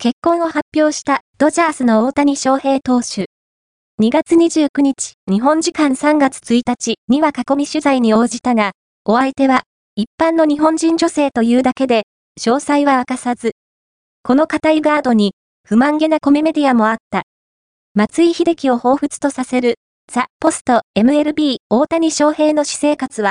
結婚を発表したドジャースの大谷翔平投手。2月29日、日本時間3月1日には囲み取材に応じたが、お相手は一般の日本人女性というだけで、詳細は明かさず。この固いガードに、不満げなコメメディアもあった。松井秀喜を彷彿とさせる、ザ・ポスト、MLB、大谷翔平の私生活は、